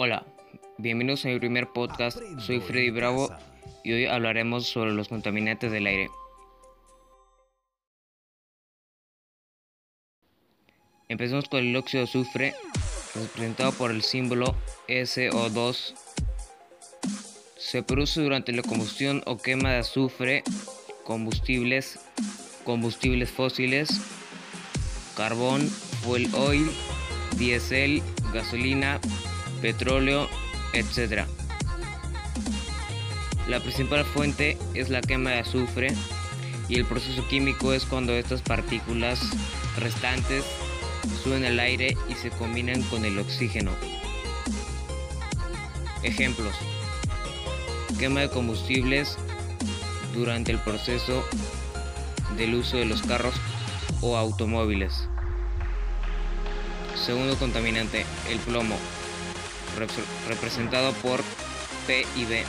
Hola, bienvenidos a mi primer podcast. Soy Freddy Bravo y hoy hablaremos sobre los contaminantes del aire. Empecemos con el óxido de azufre, representado por el símbolo SO2. Se produce durante la combustión o quema de azufre, combustibles, combustibles fósiles, carbón, fuel oil, diésel, gasolina, petróleo, etc. La principal fuente es la quema de azufre y el proceso químico es cuando estas partículas restantes suben al aire y se combinan con el oxígeno. Ejemplos. Quema de combustibles durante el proceso del uso de los carros o automóviles. Segundo contaminante, el plomo, representado por P y B.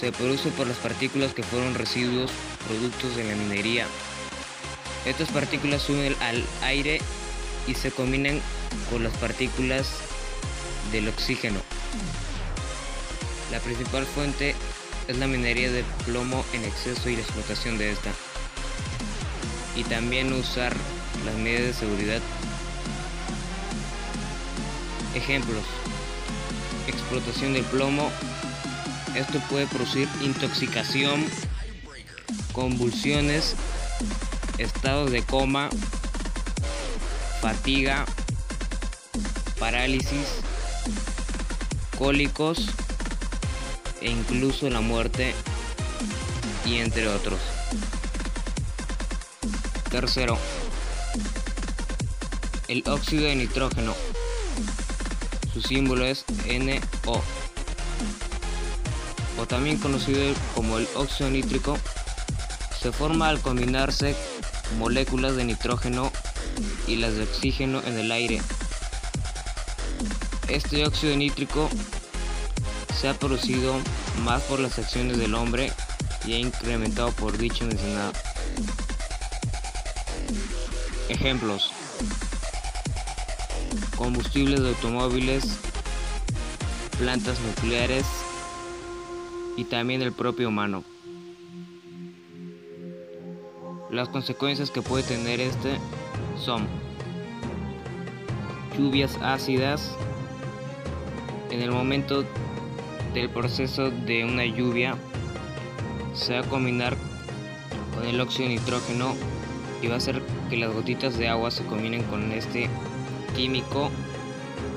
Se produce por las partículas que fueron residuos productos de la minería. Estas partículas suben al aire y se combinan con las partículas del oxígeno. La principal fuente es la minería de plomo en exceso y la explotación de esta. Y también usar las medidas de seguridad Ejemplos. Explotación del plomo. Esto puede producir intoxicación, convulsiones, estados de coma, fatiga, parálisis, cólicos e incluso la muerte y entre otros. Tercero, el óxido de nitrógeno su símbolo es NO, o también conocido como el óxido nítrico, se forma al combinarse moléculas de nitrógeno y las de oxígeno en el aire. Este óxido nítrico se ha producido más por las acciones del hombre y ha incrementado por dicho mencionado. Ejemplos combustibles de automóviles, plantas nucleares y también el propio humano. Las consecuencias que puede tener este son lluvias ácidas. En el momento del proceso de una lluvia se va a combinar con el óxido de nitrógeno y va a hacer que las gotitas de agua se combinen con este químico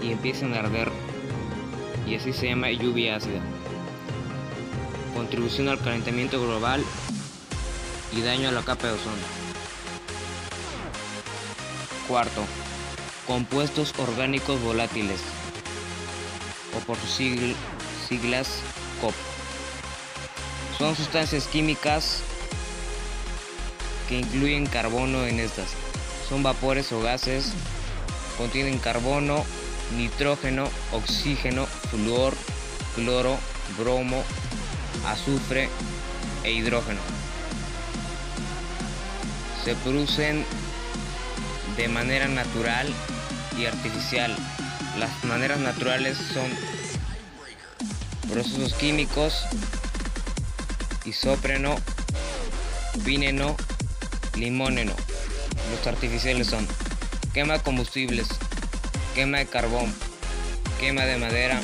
y empiezan a arder y así se llama lluvia ácida. Contribución al calentamiento global y daño a la capa de ozono. Cuarto, compuestos orgánicos volátiles o por sus siglas COP. Son sustancias químicas que incluyen carbono en estas. Son vapores o gases Contienen carbono, nitrógeno, oxígeno, flúor, cloro, bromo, azufre e hidrógeno. Se producen de manera natural y artificial. Las maneras naturales son procesos químicos, isópreno, vineno, limóneno. Los artificiales son quema de combustibles, quema de carbón, quema de madera,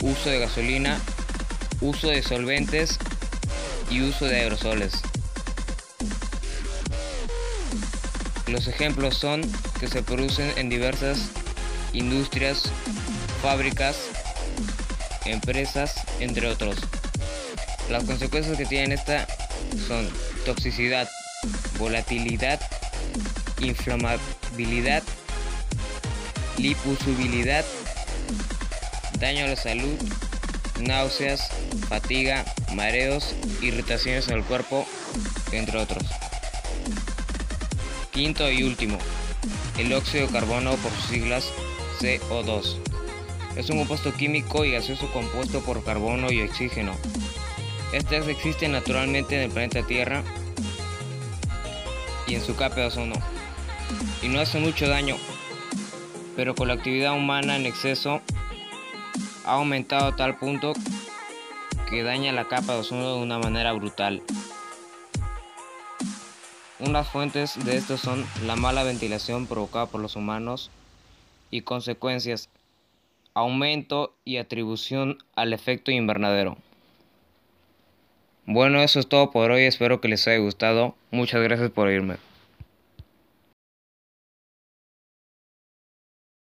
uso de gasolina, uso de solventes y uso de aerosoles. Los ejemplos son que se producen en diversas industrias, fábricas, empresas, entre otros. Las consecuencias que tienen esta son toxicidad, volatilidad, inflamabilidad, liposubilidad, daño a la salud, náuseas, fatiga, mareos, irritaciones al cuerpo, entre otros. Quinto y último, el óxido de carbono por sus siglas CO2. Es un compuesto químico y gaseoso compuesto por carbono y oxígeno. Este existe naturalmente en el planeta Tierra y en su capa de ozono y no hace mucho daño. pero con la actividad humana en exceso ha aumentado a tal punto que daña la capa de ozono de una manera brutal. Unas fuentes de esto son la mala ventilación provocada por los humanos y consecuencias, aumento y atribución al efecto invernadero. Bueno, eso es todo por hoy, espero que les haya gustado. Muchas gracias por oírme.